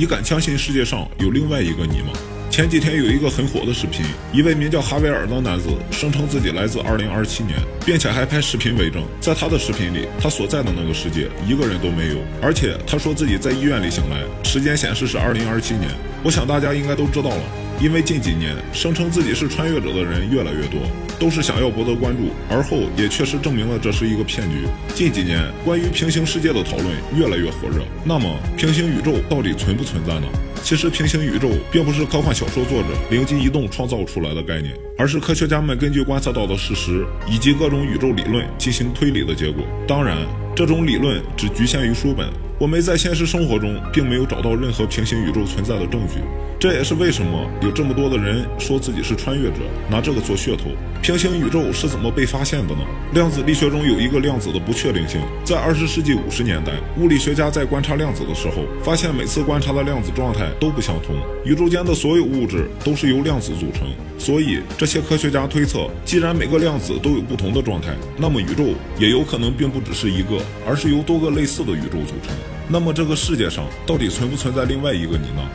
你敢相信世界上有另外一个你吗？前几天有一个很火的视频，一位名叫哈维尔的男子声称自己来自2027年，并且还拍视频为证。在他的视频里，他所在的那个世界一个人都没有，而且他说自己在医院里醒来，时间显示是2027年。我想大家应该都知道了，因为近几年声称自己是穿越者的人越来越多，都是想要博得关注，而后也确实证明了这是一个骗局。近几年关于平行世界的讨论越来越火热，那么平行宇宙到底存不存在呢？其实，平行宇宙并不是科幻小说作者灵机一动创造出来的概念，而是科学家们根据观测到的事实以及各种宇宙理论进行推理的结果。当然，这种理论只局限于书本。我们在现实生活中并没有找到任何平行宇宙存在的证据，这也是为什么有这么多的人说自己是穿越者，拿这个做噱头。平行宇宙是怎么被发现的呢？量子力学中有一个量子的不确定性，在二十世纪五十年代，物理学家在观察量子的时候，发现每次观察的量子状态都不相同。宇宙间的所有物质都是由量子组成，所以这些科学家推测，既然每个量子都有不同的状态，那么宇宙也有可能并不只是一个，而是由多个类似的宇宙组成。那么这个世界上到底存不存在另外一个你呢？